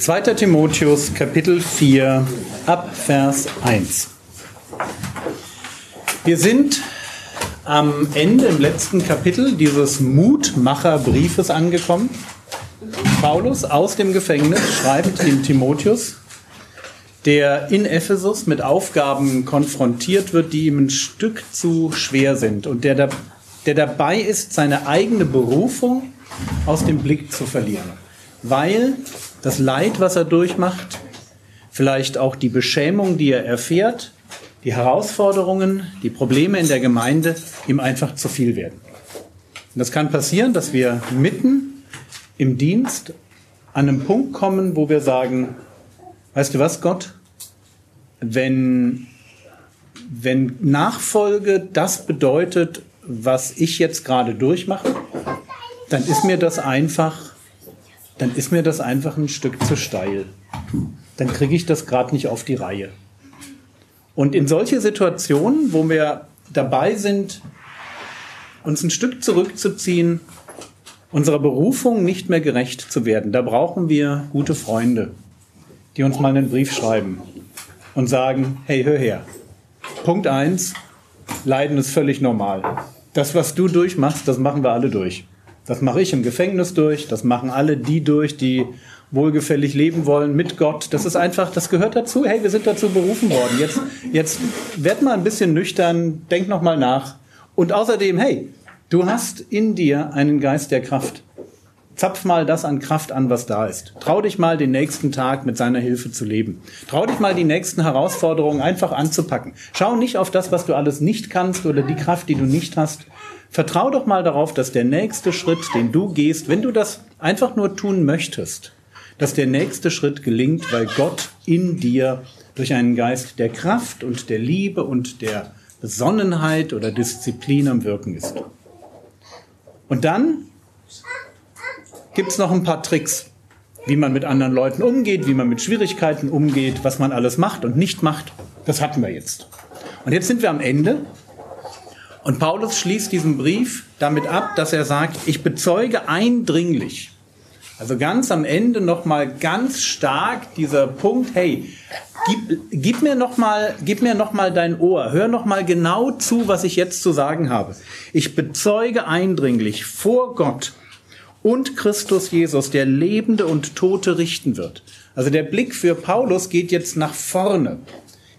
2. Timotheus Kapitel 4 ab Vers 1. Wir sind am Ende im letzten Kapitel dieses Mutmacherbriefes angekommen. Paulus aus dem Gefängnis schreibt dem Timotheus, der in Ephesus mit Aufgaben konfrontiert wird, die ihm ein Stück zu schwer sind und der, der dabei ist, seine eigene Berufung aus dem Blick zu verlieren. Weil das Leid, was er durchmacht, vielleicht auch die Beschämung, die er erfährt, die Herausforderungen, die Probleme in der Gemeinde ihm einfach zu viel werden. Und das kann passieren, dass wir mitten im Dienst an einem Punkt kommen, wo wir sagen, weißt du was, Gott, wenn, wenn Nachfolge das bedeutet, was ich jetzt gerade durchmache, dann ist mir das einfach dann ist mir das einfach ein Stück zu steil. Dann kriege ich das gerade nicht auf die Reihe. Und in solche Situationen, wo wir dabei sind, uns ein Stück zurückzuziehen, unserer Berufung nicht mehr gerecht zu werden, da brauchen wir gute Freunde, die uns mal einen Brief schreiben und sagen, hey, hör her. Punkt eins: Leiden ist völlig normal. Das, was du durchmachst, das machen wir alle durch. Das mache ich im Gefängnis durch, das machen alle die durch, die wohlgefällig leben wollen mit Gott. Das ist einfach, das gehört dazu. Hey, wir sind dazu berufen worden. Jetzt, jetzt werd mal ein bisschen nüchtern, denk noch mal nach. Und außerdem, hey, du hast in dir einen Geist der Kraft. Zapf mal das an Kraft an, was da ist. Trau dich mal, den nächsten Tag mit seiner Hilfe zu leben. Trau dich mal, die nächsten Herausforderungen einfach anzupacken. Schau nicht auf das, was du alles nicht kannst oder die Kraft, die du nicht hast, Vertrau doch mal darauf, dass der nächste Schritt, den du gehst, wenn du das einfach nur tun möchtest, dass der nächste Schritt gelingt, weil Gott in dir durch einen Geist der Kraft und der Liebe und der Besonnenheit oder Disziplin am Wirken ist. Und dann gibt es noch ein paar Tricks, wie man mit anderen Leuten umgeht, wie man mit Schwierigkeiten umgeht, was man alles macht und nicht macht. Das hatten wir jetzt. Und jetzt sind wir am Ende und Paulus schließt diesen Brief damit ab, dass er sagt, ich bezeuge eindringlich, also ganz am Ende nochmal ganz stark dieser Punkt, hey, gib, gib mir nochmal, noch dein Ohr, hör nochmal genau zu, was ich jetzt zu sagen habe. Ich bezeuge eindringlich vor Gott und Christus Jesus, der Lebende und Tote richten wird. Also der Blick für Paulus geht jetzt nach vorne.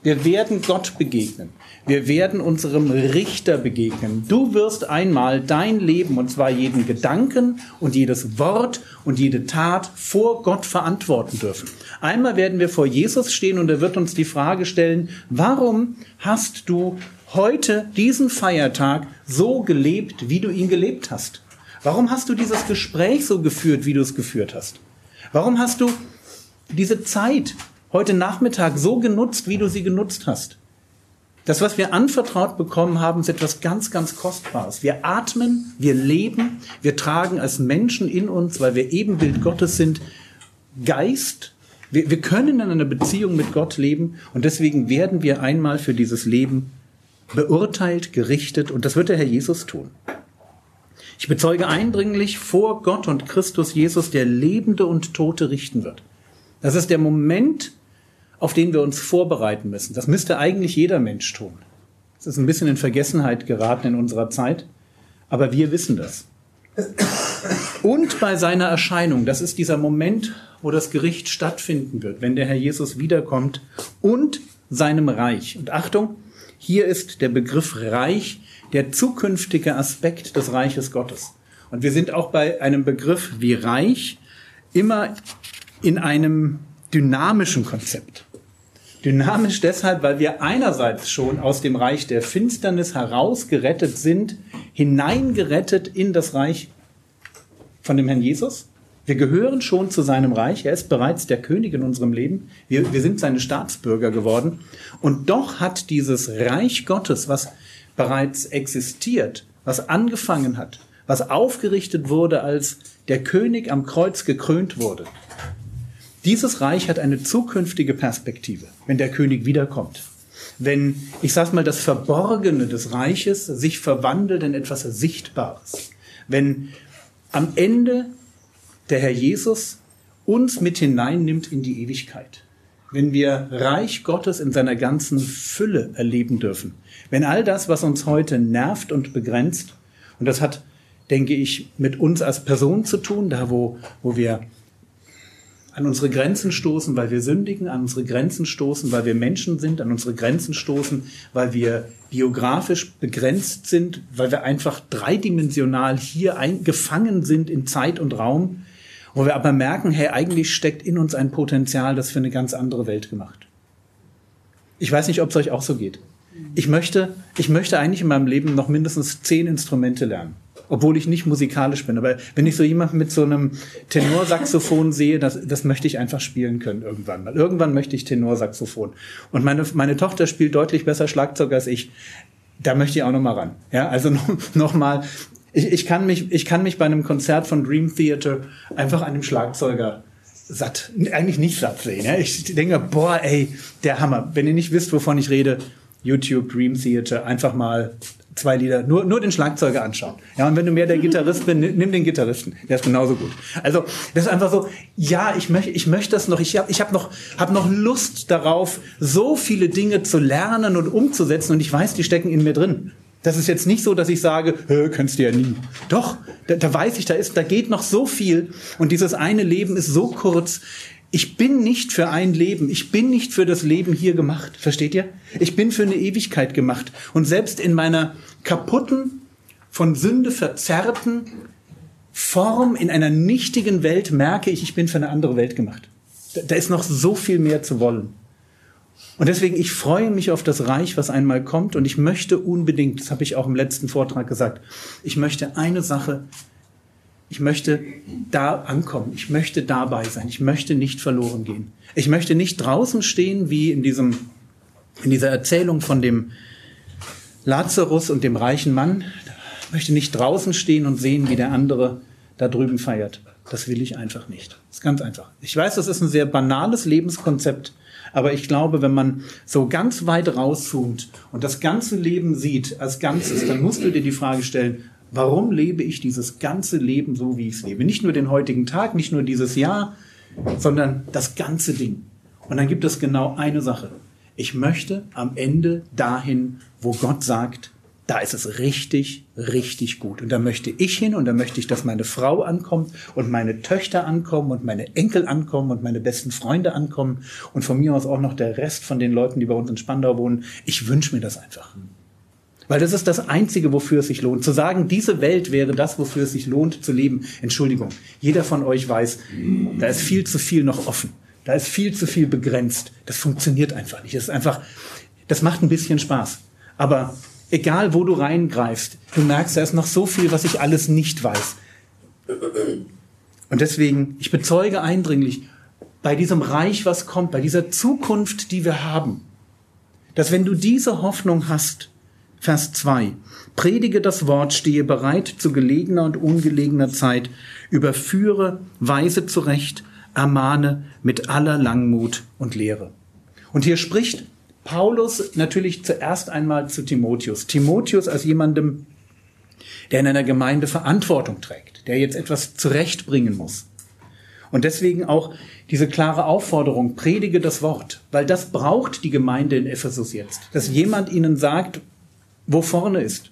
Wir werden Gott begegnen. Wir werden unserem Richter begegnen. Du wirst einmal dein Leben, und zwar jeden Gedanken und jedes Wort und jede Tat vor Gott verantworten dürfen. Einmal werden wir vor Jesus stehen und er wird uns die Frage stellen, warum hast du heute diesen Feiertag so gelebt, wie du ihn gelebt hast? Warum hast du dieses Gespräch so geführt, wie du es geführt hast? Warum hast du diese Zeit heute Nachmittag so genutzt, wie du sie genutzt hast? Das, was wir anvertraut bekommen haben, ist etwas ganz, ganz Kostbares. Wir atmen, wir leben, wir tragen als Menschen in uns, weil wir Ebenbild Gottes sind, Geist. Wir, wir können in einer Beziehung mit Gott leben und deswegen werden wir einmal für dieses Leben beurteilt, gerichtet und das wird der Herr Jesus tun. Ich bezeuge eindringlich vor Gott und Christus Jesus, der Lebende und Tote richten wird. Das ist der Moment, auf den wir uns vorbereiten müssen. Das müsste eigentlich jeder Mensch tun. Es ist ein bisschen in Vergessenheit geraten in unserer Zeit, aber wir wissen das. Und bei seiner Erscheinung, das ist dieser Moment, wo das Gericht stattfinden wird, wenn der Herr Jesus wiederkommt und seinem Reich. Und Achtung, hier ist der Begriff Reich der zukünftige Aspekt des Reiches Gottes. Und wir sind auch bei einem Begriff wie Reich immer in einem dynamischen Konzept. Dynamisch deshalb, weil wir einerseits schon aus dem Reich der Finsternis herausgerettet sind, hineingerettet in das Reich von dem Herrn Jesus. Wir gehören schon zu seinem Reich. Er ist bereits der König in unserem Leben. Wir, wir sind seine Staatsbürger geworden. Und doch hat dieses Reich Gottes, was bereits existiert, was angefangen hat, was aufgerichtet wurde, als der König am Kreuz gekrönt wurde. Dieses Reich hat eine zukünftige Perspektive, wenn der König wiederkommt. Wenn, ich sage mal, das Verborgene des Reiches sich verwandelt in etwas Sichtbares. Wenn am Ende der Herr Jesus uns mit hineinnimmt in die Ewigkeit. Wenn wir Reich Gottes in seiner ganzen Fülle erleben dürfen. Wenn all das, was uns heute nervt und begrenzt, und das hat, denke ich, mit uns als Person zu tun, da wo, wo wir an unsere Grenzen stoßen, weil wir sündigen, an unsere Grenzen stoßen, weil wir Menschen sind, an unsere Grenzen stoßen, weil wir biografisch begrenzt sind, weil wir einfach dreidimensional hier gefangen sind in Zeit und Raum, wo wir aber merken, hey, eigentlich steckt in uns ein Potenzial, das für eine ganz andere Welt gemacht. Ich weiß nicht, ob es euch auch so geht. Ich möchte, ich möchte eigentlich in meinem Leben noch mindestens zehn Instrumente lernen obwohl ich nicht musikalisch bin. Aber wenn ich so jemanden mit so einem Tenorsaxophon sehe, das, das möchte ich einfach spielen können irgendwann. Weil irgendwann möchte ich Tenorsaxophon. Und meine, meine Tochter spielt deutlich besser Schlagzeug als ich. Da möchte ich auch noch mal ran. Ja, also noch, noch mal. Ich, ich, kann mich, ich kann mich bei einem Konzert von Dream Theater einfach an dem Schlagzeuger satt, eigentlich nicht satt sehen. Ja? Ich denke, boah, ey, der Hammer. Wenn ihr nicht wisst, wovon ich rede, YouTube, Dream Theater, einfach mal zwei Lieder, nur, nur den Schlagzeuger anschauen. Ja, und wenn du mehr der Gitarrist bist, nimm den Gitarristen. Der ist genauso gut. Also, das ist einfach so, ja, ich möchte, ich möchte das noch, ich habe ich hab noch, hab noch Lust darauf, so viele Dinge zu lernen und umzusetzen und ich weiß, die stecken in mir drin. Das ist jetzt nicht so, dass ich sage, kannst du ja nie. Doch, da, da weiß ich, da ist, da geht noch so viel und dieses eine Leben ist so kurz ich bin nicht für ein Leben, ich bin nicht für das Leben hier gemacht, versteht ihr? Ich bin für eine Ewigkeit gemacht. Und selbst in meiner kaputten, von Sünde verzerrten Form in einer nichtigen Welt merke ich, ich bin für eine andere Welt gemacht. Da ist noch so viel mehr zu wollen. Und deswegen, ich freue mich auf das Reich, was einmal kommt. Und ich möchte unbedingt, das habe ich auch im letzten Vortrag gesagt, ich möchte eine Sache ich möchte da ankommen. Ich möchte dabei sein. Ich möchte nicht verloren gehen. Ich möchte nicht draußen stehen wie in diesem, in dieser Erzählung von dem Lazarus und dem reichen Mann. Ich möchte nicht draußen stehen und sehen, wie der andere da drüben feiert. Das will ich einfach nicht. Das ist ganz einfach. Ich weiß, das ist ein sehr banales Lebenskonzept, aber ich glaube, wenn man so ganz weit rauszoomt und das ganze Leben sieht als Ganzes, dann musst du dir die Frage stellen, Warum lebe ich dieses ganze Leben so, wie ich es lebe? Nicht nur den heutigen Tag, nicht nur dieses Jahr, sondern das ganze Ding. Und dann gibt es genau eine Sache. Ich möchte am Ende dahin, wo Gott sagt, da ist es richtig, richtig gut. Und da möchte ich hin und da möchte ich, dass meine Frau ankommt und meine Töchter ankommen und meine Enkel ankommen und meine besten Freunde ankommen und von mir aus auch noch der Rest von den Leuten, die bei uns in Spandau wohnen. Ich wünsche mir das einfach. Weil das ist das Einzige, wofür es sich lohnt. Zu sagen, diese Welt wäre das, wofür es sich lohnt zu leben. Entschuldigung, jeder von euch weiß, da ist viel zu viel noch offen. Da ist viel zu viel begrenzt. Das funktioniert einfach nicht. Das ist einfach, das macht ein bisschen Spaß. Aber egal, wo du reingreifst, du merkst, da ist noch so viel, was ich alles nicht weiß. Und deswegen, ich bezeuge eindringlich, bei diesem Reich, was kommt, bei dieser Zukunft, die wir haben, dass wenn du diese Hoffnung hast, Vers 2. Predige das Wort, stehe bereit zu gelegener und ungelegener Zeit, überführe, weise zurecht, ermahne mit aller Langmut und Lehre. Und hier spricht Paulus natürlich zuerst einmal zu Timotheus. Timotheus als jemandem, der in einer Gemeinde Verantwortung trägt, der jetzt etwas zurechtbringen muss. Und deswegen auch diese klare Aufforderung, predige das Wort, weil das braucht die Gemeinde in Ephesus jetzt. Dass jemand ihnen sagt, wo vorne ist,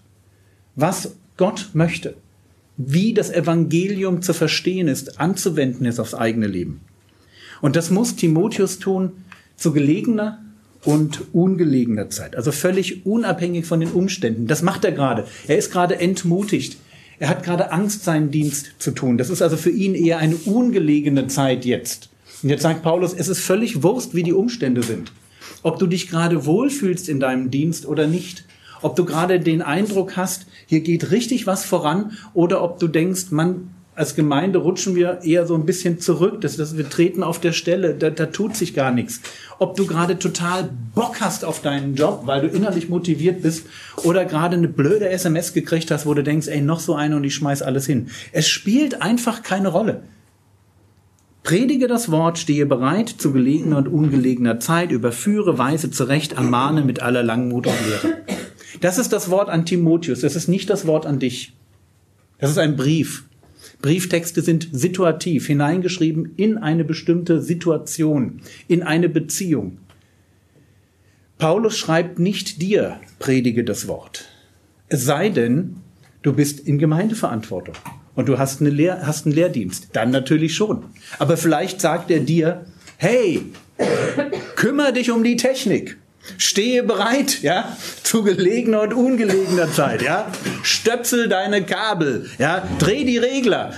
was Gott möchte, wie das Evangelium zu verstehen ist, anzuwenden ist aufs eigene Leben. Und das muss Timotheus tun zu gelegener und ungelegener Zeit, also völlig unabhängig von den Umständen. Das macht er gerade. Er ist gerade entmutigt. Er hat gerade Angst, seinen Dienst zu tun. Das ist also für ihn eher eine ungelegene Zeit jetzt. Und jetzt sagt Paulus, es ist völlig Wurst, wie die Umstände sind. Ob du dich gerade wohlfühlst in deinem Dienst oder nicht ob du gerade den Eindruck hast, hier geht richtig was voran oder ob du denkst, man, als Gemeinde rutschen wir eher so ein bisschen zurück. Das, das, wir treten auf der Stelle, da, da tut sich gar nichts. Ob du gerade total Bock hast auf deinen Job, weil du innerlich motiviert bist, oder gerade eine blöde SMS gekriegt hast, wo du denkst, ey, noch so eine und ich schmeiß alles hin. Es spielt einfach keine Rolle. Predige das Wort, stehe bereit zu gelegener und ungelegener Zeit, überführe, weise zurecht, ermahne mit aller Langmut und Lehre. Das ist das Wort an Timotheus, das ist nicht das Wort an dich. Das ist ein Brief. Brieftexte sind situativ, hineingeschrieben in eine bestimmte Situation, in eine Beziehung. Paulus schreibt nicht dir, predige das Wort. Es sei denn, du bist in Gemeindeverantwortung und du hast, eine Lehr hast einen Lehrdienst. Dann natürlich schon. Aber vielleicht sagt er dir, hey, kümmere dich um die Technik. Stehe bereit, ja, zu gelegener und ungelegener Zeit, ja. Stöpsel deine Kabel, ja. Dreh die Regler.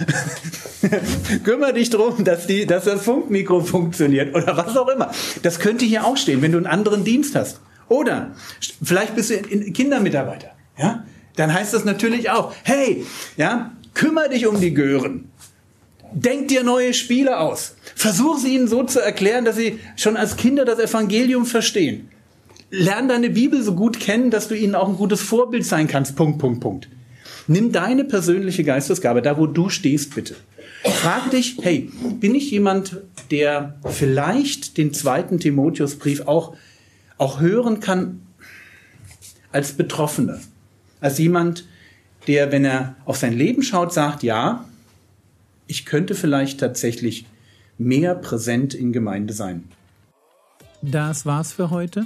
Kümmer dich drum, dass, dass das Funkmikro funktioniert oder was auch immer. Das könnte hier auch stehen, wenn du einen anderen Dienst hast. Oder vielleicht bist du Kindermitarbeiter, ja. Dann heißt das natürlich auch, hey, ja, kümmere dich um die Gören. Denk dir neue Spiele aus. Versuch sie ihnen so zu erklären, dass sie schon als Kinder das Evangelium verstehen lern deine Bibel so gut kennen, dass du ihnen auch ein gutes Vorbild sein kannst. Punkt, Punkt, Punkt. Nimm deine persönliche Geistesgabe, da wo du stehst, bitte. Frag dich, hey, bin ich jemand, der vielleicht den zweiten Timotheusbrief auch, auch hören kann als Betroffener? Als jemand, der, wenn er auf sein Leben schaut, sagt, ja, ich könnte vielleicht tatsächlich mehr präsent in Gemeinde sein. Das war's für heute.